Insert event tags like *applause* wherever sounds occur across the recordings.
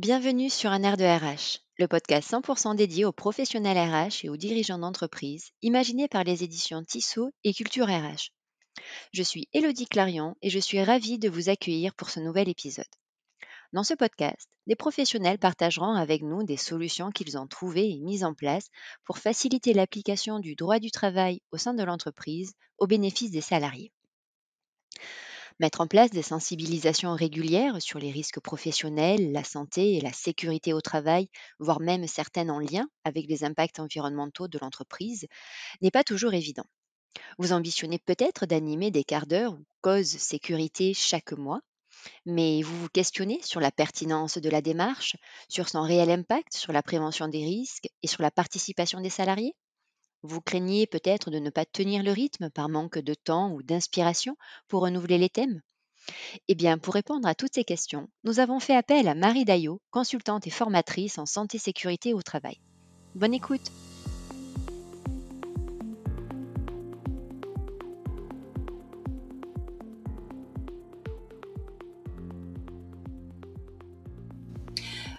Bienvenue sur Un air de RH, le podcast 100% dédié aux professionnels RH et aux dirigeants d'entreprise, imaginé par les éditions Tissot et Culture RH. Je suis Elodie Clarion et je suis ravie de vous accueillir pour ce nouvel épisode. Dans ce podcast, des professionnels partageront avec nous des solutions qu'ils ont trouvées et mises en place pour faciliter l'application du droit du travail au sein de l'entreprise au bénéfice des salariés. Mettre en place des sensibilisations régulières sur les risques professionnels, la santé et la sécurité au travail, voire même certaines en lien avec les impacts environnementaux de l'entreprise, n'est pas toujours évident. Vous ambitionnez peut-être d'animer des quarts d'heure ou causes sécurité chaque mois, mais vous vous questionnez sur la pertinence de la démarche, sur son réel impact sur la prévention des risques et sur la participation des salariés? Vous craignez peut-être de ne pas tenir le rythme par manque de temps ou d'inspiration pour renouveler les thèmes? Eh bien, pour répondre à toutes ces questions, nous avons fait appel à Marie Daillot, consultante et formatrice en santé-sécurité au travail. Bonne écoute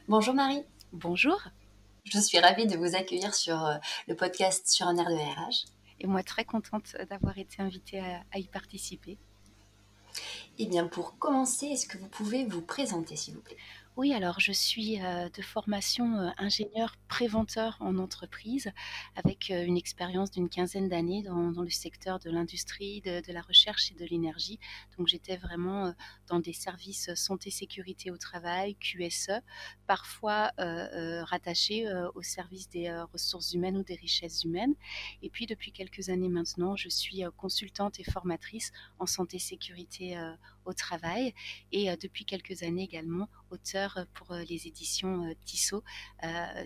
Bonjour Marie. Bonjour. Je suis ravie de vous accueillir sur euh, le podcast sur un air de RH. Et moi, très contente d'avoir été invitée à, y participer. Eh bien, pour commencer, est-ce que vous pouvez vous présenter, s'il vous plaît? Oui, alors je suis euh, de formation euh, ingénieur préventeur en entreprise avec euh, une expérience d'une quinzaine d'années dans, le secteur de l'industrie, de, la recherche et de l'énergie. Donc j'étais vraiment dans des services santé sécurité au travail, QSE, parfois rattachés au service des ressources humaines ou des richesses humaines. Et puis depuis quelques années maintenant, je suis consultante et formatrice en santé sécurité au travail et depuis quelques années également auteur pour les éditions Tissot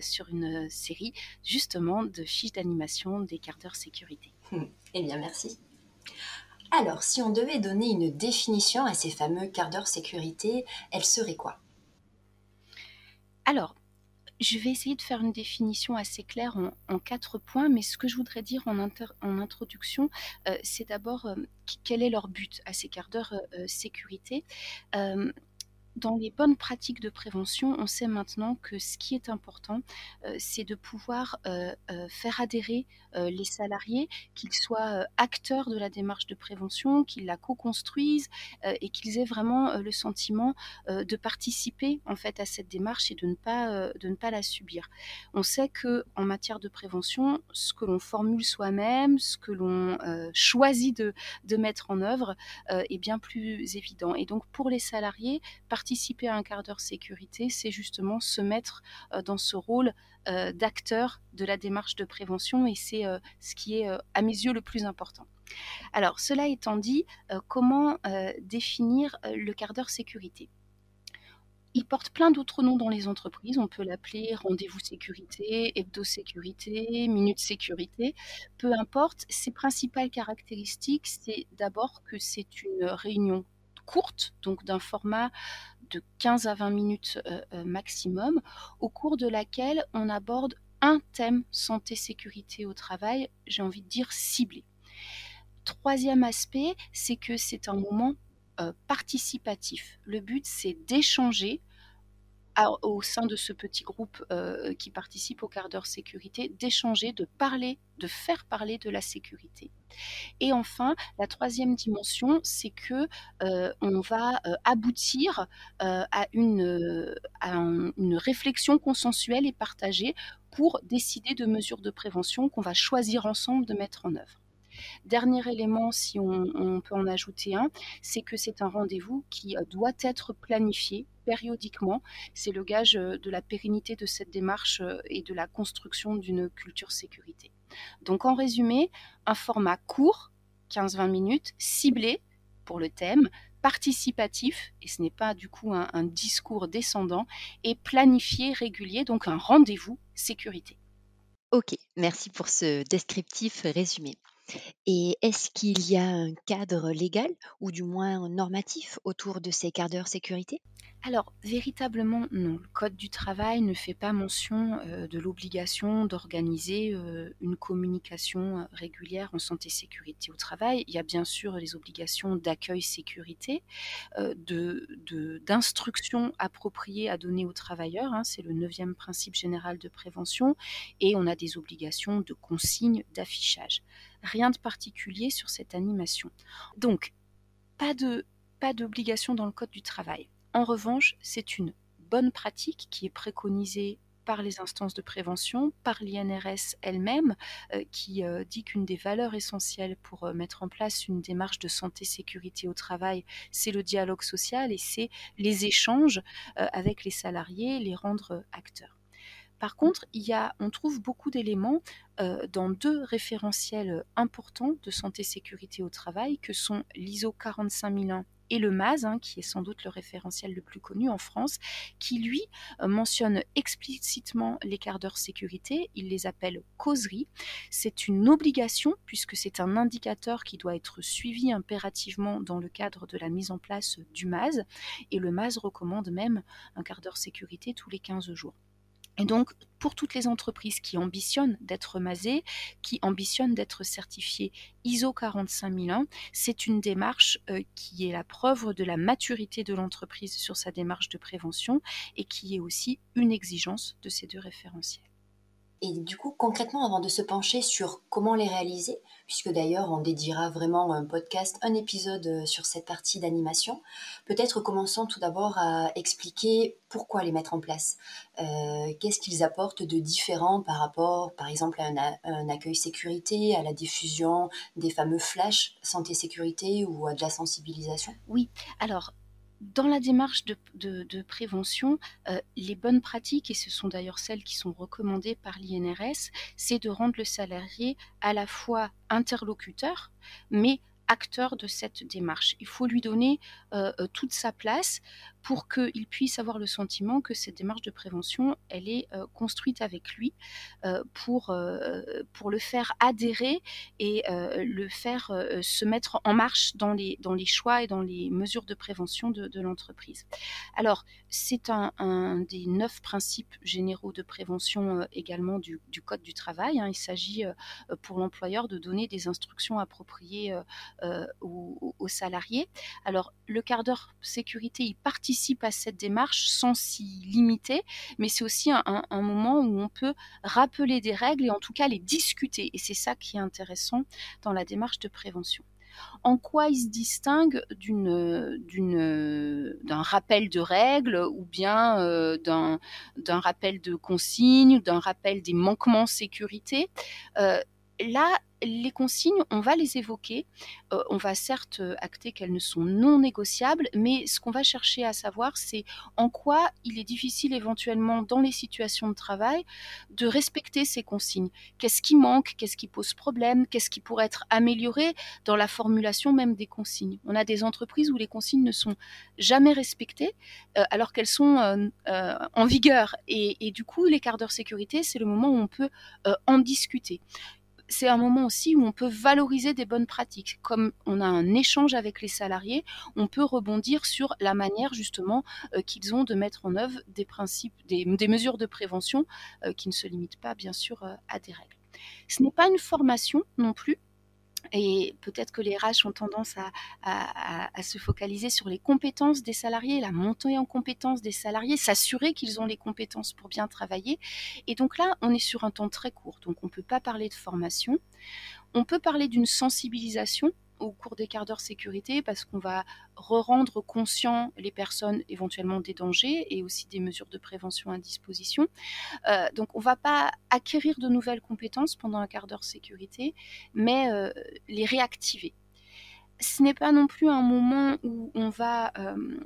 sur une série justement de fiches d'animation des quarts d'heure sécurité. Eh bien, merci. Alors, si on devait donner une définition à ces fameux quarts d'heure sécurité, elle serait quoi? Alors, je vais essayer de faire une définition assez claire en, quatre points, mais ce que je voudrais dire en, en introduction, euh, c'est d'abord euh, quel est leur but à ces quarts d'heure euh, sécurité? Dans les bonnes pratiques de prévention, on sait maintenant que ce qui est important, euh, c'est de pouvoir euh, euh, faire adhérer les salariés, qu'ils soient acteurs de la démarche de prévention, qu'ils la co-construisent et qu'ils aient vraiment le sentiment de participer en fait à cette démarche et de ne pas de ne pas la subir. On sait que en matière de prévention, ce que l'on formule soi-même, ce que l'on choisit de, de mettre en œuvre est bien plus évident. Et donc pour les salariés, participer à un quart d'heure sécurité, c'est justement se mettre euh, dans ce rôle euh, d'acteur de la démarche de prévention et c'est euh, ce qui est à mes yeux le plus important. Alors, cela étant dit, comment définir le quart d'heure sécurité? Il porte plein d'autres noms dans les entreprises. On peut l'appeler rendez-vous sécurité, hebdo sécurité, minute sécurité. Peu importe, ses principales caractéristiques, c'est d'abord que c'est une réunion courte, donc d'un format de 15 à 20 minutes euh, euh, maximum, au cours de laquelle on aborde un thème santé-sécurité au travail, j'ai envie de dire ciblé. Troisième aspect, c'est que c'est un moment euh, participatif. Le but, c'est d'échanger au sein de ce petit groupe euh, qui participe au quart d'heure sécurité, d'échanger, de parler, de faire parler de la sécurité. Et enfin, la troisième dimension, c'est que euh, on va euh, aboutir à, une, à une réflexion consensuelle et partagée pour décider de mesures de prévention qu'on va choisir ensemble de mettre en œuvre. Dernier élément, si on, peut en ajouter un, c'est que c'est un rendez-vous qui euh, doit être planifié périodiquement. C'est le gage euh, de la pérennité de cette démarche euh, et de la construction d'une culture sécurité. Donc en résumé, un format court, 15-20 minutes, ciblé pour le thème, participatif, et ce n'est pas du coup un, un discours descendant, et planifié, régulier, donc un rendez-vous sécurité. Ok, merci pour ce descriptif résumé. Et est-ce qu'il y a un cadre légal ou du moins normatif autour de ces quarts d'heure sécurité? Alors, véritablement, non. Le code du travail ne fait pas mention, heu, de l'obligation d'organiser, heu, une communication, régulière en santé sécurité au travail. Il y a bien sûr les obligations d'accueil sécurité, heu, de de d'instructions appropriées à donner aux travailleurs, hein, c'est le neuvième principe général de prévention et on a des obligations de consignes, d'affichage. Rien de particulier sur cette animation. Donc pas d'obligation dans le code du travail. En revanche, c'est une bonne pratique qui est préconisée par les instances de prévention, par l'INRS elle-même, euh, qui euh, dit qu'une des valeurs essentielles pour euh, mettre en place une démarche de santé sécurité au travail, c'est le dialogue social et c'est les échanges avec les salariés, les rendre acteurs. Par contre, on trouve beaucoup d'éléments euh, dans deux référentiels euh, importants de santé sécurité au travail que sont l'ISO 45001 et le MAS, hein, qui est sans doute le référentiel le plus connu en France, qui lui euh, mentionne explicitement les quarts d'heure sécurité. Il les appelle causeries. C'est une obligation puisque c'est un indicateur qui doit être suivi impérativement dans le cadre de la mise en place du MAS. Et le MAS recommande même un quart d'heure sécurité tous les 15 jours. Et donc, pour toutes les entreprises qui ambitionnent d'être masées, qui ambitionnent d'être certifiées ISO 45001, c'est une démarche euh, qui est la preuve de la maturité de l'entreprise sur sa démarche de prévention et qui est aussi une exigence de ces deux référentiels. Et du coup, concrètement, avant de se pencher sur comment les réaliser, puisque d'ailleurs on dédiera vraiment un podcast, un épisode euh, sur cette partie d'animation, peut-être commençons tout d'abord à expliquer pourquoi les mettre en place. Euh, Qu'est-ce qu'ils apportent de différent par rapport, par exemple, à un, un, accueil sécurité, à la diffusion des fameux flashs santé-sécurité ou à de la sensibilisation? Oui, alors dans la démarche de, prévention, euh, les bonnes pratiques, et ce sont d'ailleurs celles qui sont recommandées par l'INRS, c'est de rendre le salarié à la fois interlocuteur, mais acteur de cette démarche. Il faut lui donner euh, euh, toute sa place pour qu'il puisse avoir le sentiment que cette démarche de prévention, elle est euh, construite avec lui euh, pour, euh, pour le faire adhérer et le faire se mettre en marche dans les, dans les choix et dans les mesures de prévention de, l'entreprise. Alors, c'est un, des neuf principes généraux de prévention également du, Code du travail. Hein. Il s'agit pour l'employeur de donner des instructions appropriées aux, aux, salariés. Alors, le quart d'heure sécurité, il participe à cette démarche sans s'y limiter, mais c'est aussi un, moment où on peut rappeler des règles et en tout cas les discuter. Et c'est ça qui est intéressant dans la démarche de prévention. En quoi il se distingue d'un rappel de règles ou bien euh, d'un, d'un rappel de consignes, d'un rappel des manquements sécurité? Euh, Là, les consignes, on va les évoquer. Euh, on va certes acter qu'elles ne sont non négociables, mais ce qu'on va chercher à savoir, c'est en quoi il est difficile éventuellement dans les situations de travail de respecter ces consignes. Qu'est-ce qui manque Qu'est-ce qui pose problème Qu'est-ce qui pourrait être amélioré dans la formulation même des consignes On a des entreprises où les consignes ne sont jamais respectées euh, alors qu'elles sont euh, euh, en vigueur. Et, et, du coup, les quarts d'heure sécurité, c'est le moment où on peut en discuter c'est un moment aussi où on peut valoriser des bonnes pratiques. Comme on a un échange avec les salariés, on peut rebondir sur la manière justement euh, qu'ils ont de mettre en œuvre des principes, des, mesures de prévention euh, qui ne se limitent pas bien sûr euh, à des règles. Ce n'est pas une formation non plus, et peut-être que les RH ont tendance à, se focaliser sur les compétences des salariés, la montée en compétences des salariés, s'assurer qu'ils ont les compétences pour bien travailler. Et donc là, on est sur un temps très court, donc on ne peut pas parler de formation. On peut parler d'une sensibilisation au cours des quarts d'heure sécurité parce qu'on va re-rendre conscient les personnes éventuellement des dangers et aussi des mesures de prévention à disposition. Euh, donc on ne va pas acquérir de nouvelles compétences pendant un quart d'heure sécurité, mais euh, les réactiver. Ce n'est pas non plus un moment où on va euh,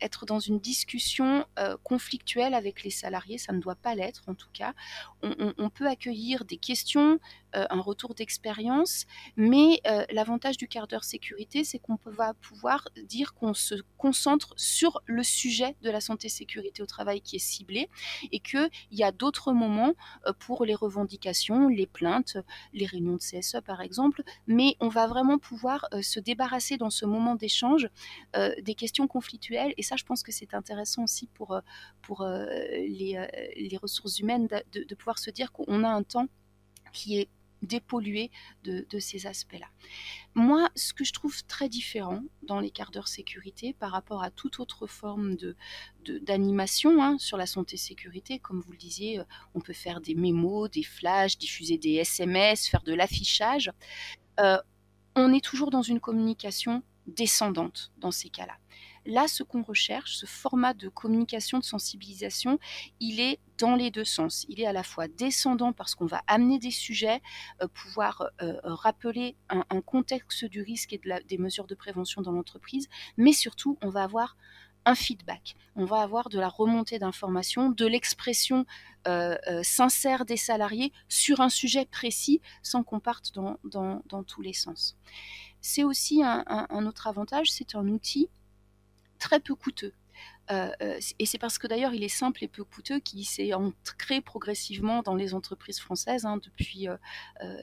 être dans une discussion conflictuelle avec les salariés, ça ne doit pas l'être en tout cas. On, peut accueillir des questions, un retour d'expérience, mais l'avantage du quart d'heure sécurité, c'est qu'on va pouvoir dire qu'on se concentre sur le sujet de la santé sécurité au travail qui est ciblé et qu'il y a d'autres moments pour les revendications, les plaintes, les réunions de CSE par exemple, mais on va vraiment pouvoir se débarrasser dans ce moment d'échange des questions conflictuelles et ça je pense que c'est intéressant aussi pour, pour les, les ressources humaines de pouvoir se dire qu'on a un temps qui est dépollué de, ces aspects-là. Moi, ce que je trouve très différent dans les quarts d'heure sécurité par rapport à toute autre forme d'animation hein, sur la santé sécurité, comme vous le disiez, euh, on peut faire des mémos, des flashs, diffuser des SMS, faire de l'affichage. Euh, on est toujours dans une communication descendante dans ces cas-là. Là, ce qu'on recherche, ce format de communication, de sensibilisation, il est dans les deux sens. Il est à la fois descendant parce qu'on va amener des sujets, euh, pouvoir euh, rappeler un, contexte du risque et des mesures de prévention dans l'entreprise, mais surtout, on va avoir un feedback. On va avoir de la remontée d'informations, de l'expression euh, sincère des salariés sur un sujet précis sans qu'on parte dans, tous les sens. C'est aussi un autre avantage, c'est un outil très peu coûteux. Euh, euh, et c'est parce que d'ailleurs il est simple et peu coûteux qu'il s'est ancré progressivement dans les entreprises françaises hein, depuis euh,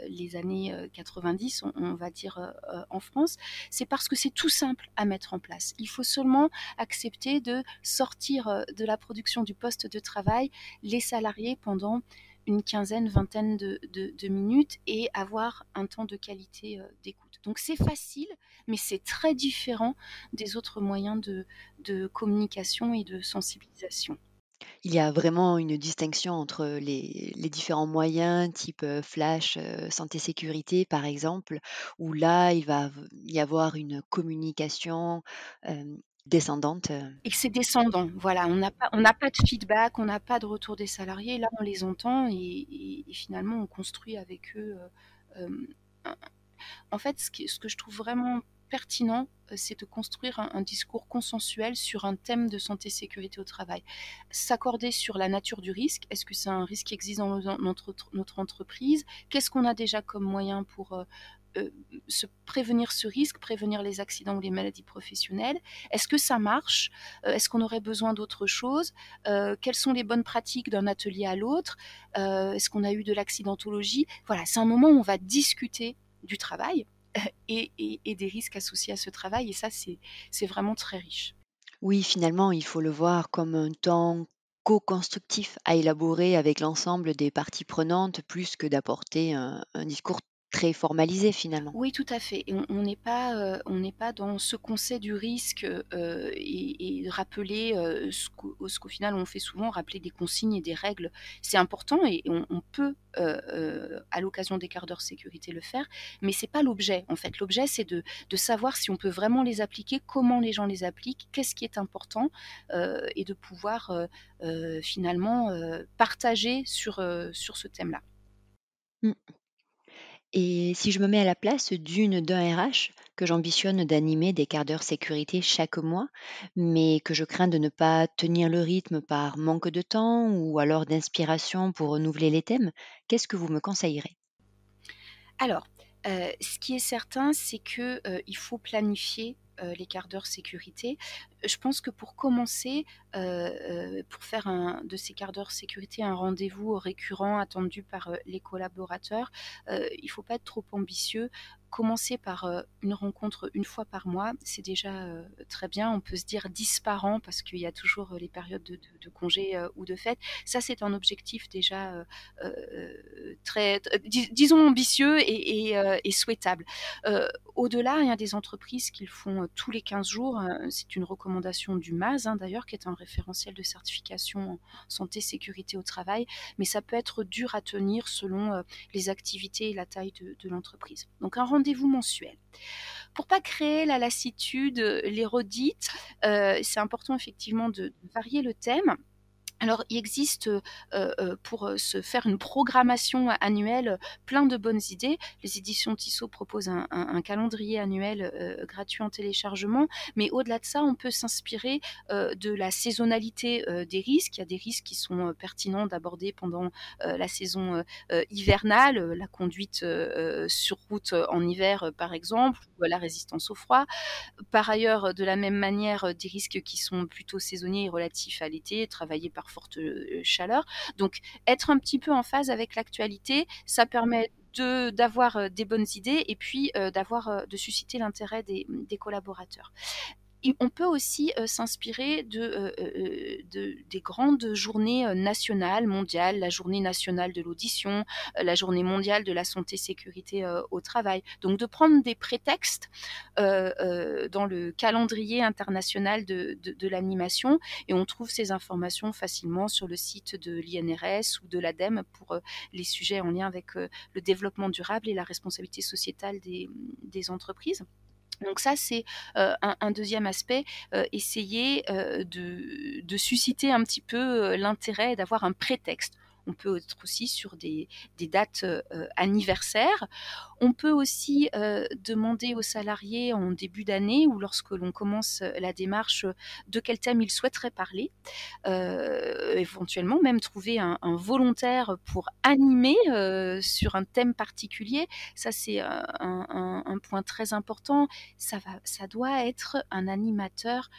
les années 90, on, va dire en France. C'est parce que c'est tout simple à mettre en place. Il faut seulement accepter de sortir de la production du poste de travail les salariés pendant une quinzaine, vingtaine de, de minutes et avoir un temps de qualité d'écoute. Donc c'est facile, mais c'est très différent des autres moyens de, communication et de sensibilisation. Il y a vraiment une distinction entre les, différents moyens, type euh, flash, euh, santé sécurité par exemple, où là, il va y avoir une communication euh, descendante. Et que c'est descendant, voilà, on n'a pas, pas de feedback, on n'a pas de retour des salariés, là on les entend et, finalement on construit avec eux en fait, ce, que je trouve vraiment pertinent, euh, c'est de construire un, discours consensuel sur un thème de santé sécurité au travail. S'accorder sur la nature du risque. Est-ce que c'est un risque qui existe dans notre, entreprise? Qu'est-ce qu'on a déjà comme moyen pour euh, euh, se prévenir ce risque, prévenir les accidents ou les maladies professionnelles? Est-ce que ça marche? Est-ce qu'on aurait besoin d'autre chose? Quelles sont les bonnes pratiques d'un atelier à l'autre? Est-ce qu'on a eu de l'accidentologie? Voilà, c'est un moment où on va discuter du travail *laughs* et, des risques associés à ce travail. Et ça, c'est vraiment très riche. Oui, finalement, il faut le voir comme un temps co-constructif à élaborer avec l'ensemble des parties prenantes, plus que d'apporter un, discours très formalisé finalement. Oui, tout à fait. on n'est pas, euh, on n'est pas dans ce qu'on sait du risque euh, et, rappeler euh, ce qu'au final on fait souvent, rappeler des consignes et des règles. C'est important et on, peut à l'occasion des quarts d'heure sécurité le faire, mais c'est pas l'objet. En fait, l'objet c'est de, de, savoir si on peut vraiment les appliquer, comment les gens les appliquent, qu'est-ce qui est important et de pouvoir finalement partager sur, sur ce thème-là. Et si je me mets à la place d'une d'un RH que j'ambitionne d'animer des quarts d'heure sécurité chaque mois, mais que je crains de ne pas tenir le rythme par manque de temps ou alors d'inspiration pour renouveler les thèmes, qu'est-ce que vous me conseillerez? Alors, euh, ce qui est certain, c'est qu'il euh, faut planifier les quarts d'heure sécurité. Je pense que pour commencer, pour faire un, de ces quarts d'heure sécurité un rendez-vous récurrent attendu par les collaborateurs, il ne faut pas être trop ambitieux commencer par une rencontre une fois par mois, c'est déjà très bien. On peut se dire 10 par an parce qu'il y a toujours les périodes de, de, congés ou de fêtes. Ça, c'est un objectif déjà très, disons, ambitieux et, et, souhaitable. Au-delà, il y a des entreprises qui le font tous les 15 jours. Hein, c'est une recommandation du MAS, hein, d'ailleurs, qui est un référentiel de certification en santé, sécurité au travail. Mais ça peut être dur à tenir selon les activités et la taille de, de l'entreprise. Donc, un rendez vous mensuel. Pour pas créer la lassitude, les redites, euh, c'est important effectivement de, varier le thème Alors, il existe, heu heu, pour, heu, se faire une programmation annuelle, plein de bonnes idées. Les éditions Tissot proposent un calendrier annuel, gratuit en téléchargement, mais au-delà de ça, on peut s'inspirer, de la saisonnalité, des risques. Il y a des risques qui sont, pertinents d'aborder pendant, la saison, hivernale, la conduite, sur route en hiver, par exemple, ou la résistance au froid. Par ailleurs, de la même manière, des risques qui sont plutôt saisonniers et relatifs à l'été, travailler par forte, heu, chaleur. Donc être un petit peu en phase avec l'actualité, ça permet de d'avoir, des bonnes idées et puis, heu, d'avoir, de susciter l'intérêt des, collaborateurs on peut aussi, heu, s'inspirer de, heu heu de des grandes journées, nationales, mondiales, la journée nationale de l'audition, la journée mondiale de la santé sécurité, au travail. Donc de prendre des prétextes, dans le calendrier international de de l'animation et on trouve ces informations facilement sur le site de l'INRS ou de l'ADEME pour, les sujets en lien avec, le développement durable et la responsabilité sociétale des entreprises. Donc ça, c'est, heu, un 2e aspect, heu, essayer, de de susciter un petit peu, l'intérêt d'avoir un prétexte. On peut être aussi sur des dates, heu, anniversaires. On peut aussi, heu, demander aux salariés en début d'année ou lorsque l'on commence la démarche, de quel thème ils souhaiteraient parler. Éventuellement même trouver un volontaire pour animer, sur un thème particulier. Ça, c'est, un un point très important. Ça va ça doit être un animateur,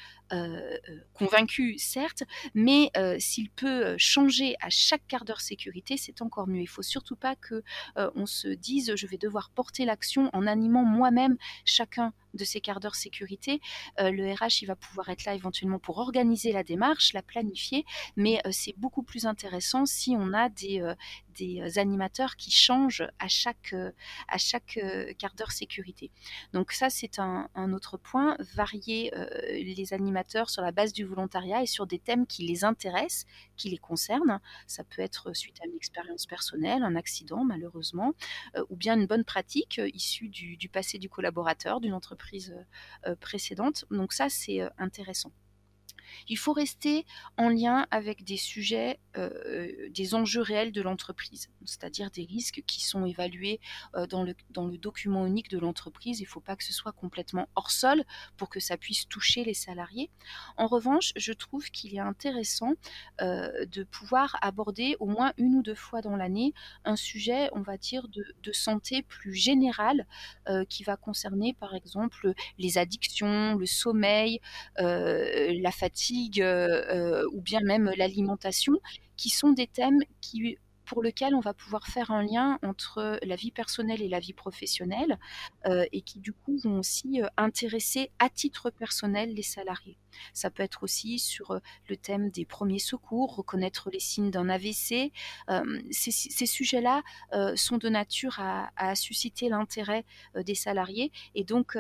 convaincu certes, mais s'il peut changer à chaque quart d'heure sécurité, c'est encore mieux. Il faut surtout pas que, heu, on se dise: «Je vais devoir porter l'action en animant moi-même chacun de ces quarts d'heure sécurité». Heu, le RH, va pouvoir être là éventuellement pour organiser la démarche, la planifier, mais heu, c'est beaucoup plus intéressant si on a des, des animateurs qui changent à chaque, à quart d'heure sécurité. Donc ça, c'est un autre point, varier, les animateurs sur la base du volontariat et sur des thèmes qui les intéressent, qui les concernent. Ça peut être suite à une expérience personnelle, un accident malheureusement, heu, ou bien une bonne pratique issue du passé du collaborateur, d'une entreprise, heu heu, précédente. Donc ça, c'est, heu, intéressant. Il faut rester en lien avec des sujets, heu, des enjeux réels de l'entreprise, c'est-à-dire des risques qui sont évalués, heu, dans le dans le document unique de l'entreprise. Il faut pas que ce soit complètement hors sol pour que ça puisse toucher les salariés. En revanche, je trouve qu'il est intéressant, de pouvoir aborder au moins 1 ou 2 fois dans l'année un sujet, on va dire de de santé plus générale, qui va concerner par exemple, les addictions, le sommeil, la fatigue, heu heu, ou bien même l'alimentation, qui sont des thèmes qui pour lequel on va pouvoir faire un lien entre la vie personnelle et la vie professionnelle, heu, et qui du coup vont aussi, heu, intéresser à titre personnel les salariés. Ça peut être aussi sur, le thème des 1ers secours, reconnaître les signes d'un AVC. Ces sujets-là, sont de nature à susciter l'intérêt, des salariés et donc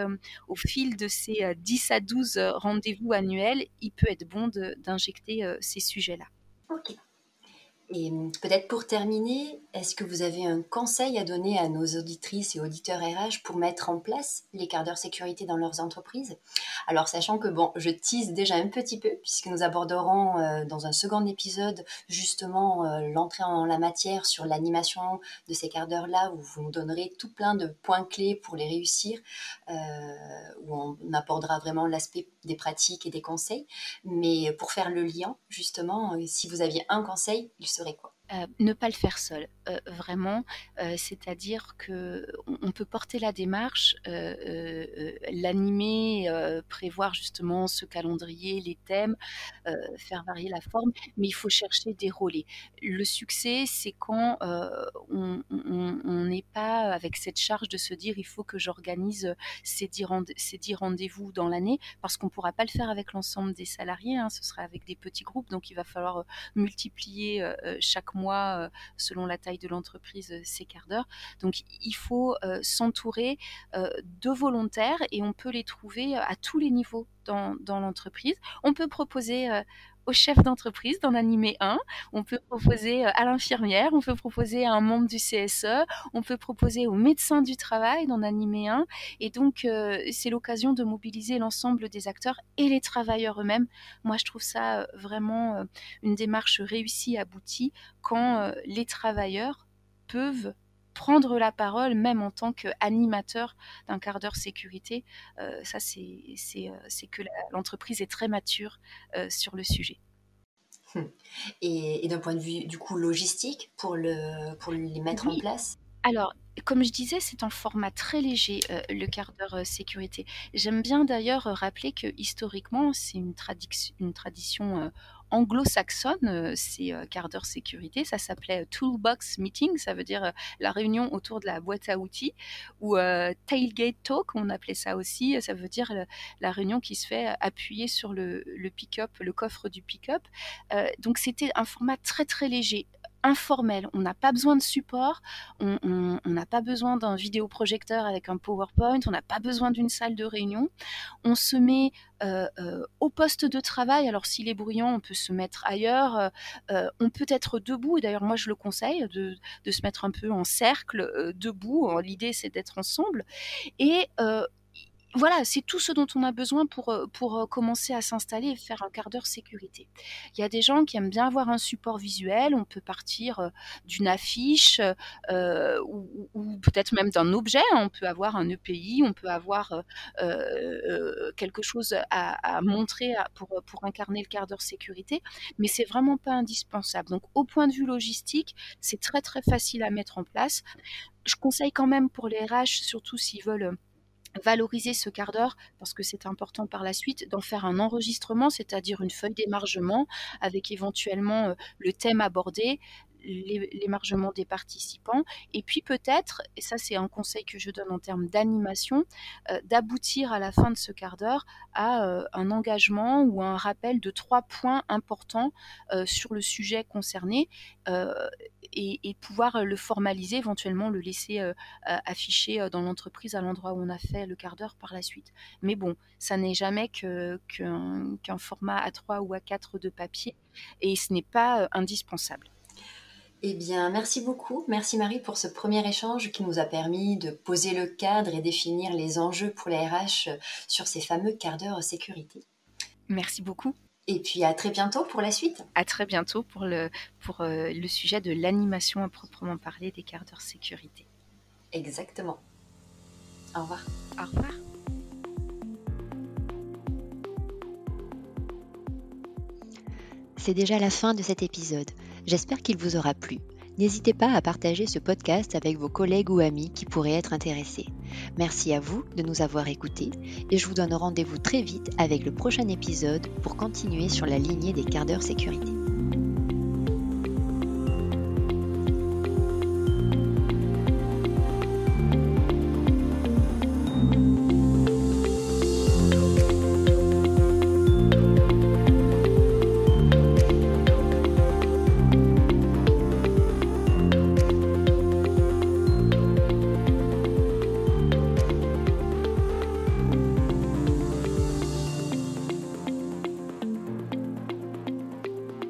au fil de ces, 10 à 12 rendez-vous annuels, il peut être bon d'injecter, ces sujets-là. OK. Et mmh, peut-être pour terminer, est-ce que vous avez un conseil à donner à nos auditrices et auditeurs RH pour mettre en place les quarts d'heure sécurité dans leurs entreprises? Alors sachant que bon, je tease déjà un petit peu puisque nous aborderons, heu, dans un second épisode justement, heu, l'entrée en la matière sur l'animation de ces quarts d'heure-là où vous nous donnerez tout plein de points clés pour les réussir, heu, où on abordera vraiment l'aspect des pratiques et des conseils. Mais pour faire le lien justement, si vous aviez un conseil, il serait quoi? Heu, ne pas le faire seul, heu, vraiment, heu, c'est-à-dire qu'on on peut porter la démarche, l'animer, prévoir justement ce calendrier, les thèmes, faire varier la forme, mais il faut chercher des relais. Le succès, c'est quand, on n'est pas avec cette charge de se dire: «Il faut que j'organise ces 10 rand ces 10 rendez-vous dans l'année», parce qu'on pourra pas le faire avec l'ensemble des salariés, hein, ce sera avec des petits groupes, donc il va falloir, multiplier, chaque mois, heu, selon la taille de l'entreprise, ces quarts d'heure. Donc il faut, heu, s'entourer, de volontaires et on peut les trouver à tous les niveaux dans dans l'entreprise. On peut proposer, chef d'entreprise d'en animer un. On peut proposer à l'infirmière, on peut proposer à un membre du CSE, on peut proposer au médecin du travail d'en animer un. Et donc, c'est l'occasion de mobiliser l'ensemble des acteurs et les travailleurs eux-mêmes. Moi, je trouve ça vraiment une démarche réussie, aboutie, quand les travailleurs peuvent prendre la parole, même en tant qu'animateur d'un quart d'heure sécurité, euh, ça euh, c'est que l'entreprise est très mature euh, sur le sujet. Hum. Et, d'un point de vue du coup logistique pour, le, pour les mettre en place? Alors, comme je disais, c'est un format très léger, le quart d'heure sécurité. J'aime bien d'ailleurs rappeler que historiquement, c'est une, une, tradition anglo-saxonne, euh, c'est euh, quart d'heure sécurité. Ça s'appelait euh, Toolbox Meeting, ça veut dire la réunion autour de la boîte à outils, ou Tailgate Talk, on appelait ça aussi. Ça veut dire la réunion qui se fait appuyer sur le, pick-up, le coffre du pick-up. donc c'était un format très très léger informel. On n'a pas besoin de support, on n'a pas besoin d'un vidéoprojecteur avec un PowerPoint, on n'a pas besoin d'une salle de réunion. On se met euh, euh, au poste de travail. Alors s'il est bruyant, on peut se mettre ailleurs. Euh, on peut être debout. D'ailleurs, moi, je le conseille de, de, se mettre un peu en cercle, debout. L'idée, c'est d'être ensemble. Et voilà, c'est tout ce dont on a besoin pour, euh, pour euh, commencer à s'installer et faire un quart d'heure sécurité. Il y a des gens qui aiment bien avoir un support visuel, on peut partir euh, d'une affiche ou, peut-être même d'un objet, on peut avoir un EPI, on peut avoir quelque chose à, montrer pour, pour incarner le quart d'heure sécurité, mais c'est vraiment pas indispensable. Donc au point de vue logistique, c'est très très facile à mettre en place. Je conseille quand même pour les RH, surtout s'ils veulent valoriser ce quart d'heure parce que c'est important par la suite d'en faire un enregistrement, c'est-à-dire une feuille d'émargement avec éventuellement euh, le thème abordé, l'émargement des participants. Et puis peut-être, et ça c'est un conseil que je donne en termes d'animation, euh, d'aboutir à la fin de ce quart d'heure à euh, un engagement ou un rappel de trois points importants euh, sur le sujet concerné et, pouvoir le formaliser, éventuellement le laisser afficher dans l'entreprise à l'endroit où on a fait le quart d'heure par la suite. Mais bon, ça n'est jamais qu'un format A3 ou A4 de papier et ce n'est pas indispensable. Eh bien, merci beaucoup. Merci Marie pour ce premier échange qui nous a permis de poser le cadre et définir les enjeux pour la RH sur ces fameux quarts d'heure sécurité. Merci beaucoup. Et puis à très bientôt pour la suite. À très bientôt pour le, pour, euh, le sujet de l'animation à proprement parler des quarts d'heure sécurité. Exactement. Au revoir. Au revoir. C'est déjà la fin de cet épisode. J'espère qu'il vous aura plu. N'hésitez pas à partager ce podcast avec vos collègues ou amis qui pourraient être intéressés. Merci à vous de nous avoir écoutés et je vous donne rendez-vous très vite avec le prochain épisode pour continuer sur la lignée des quarts d'heure sécurité.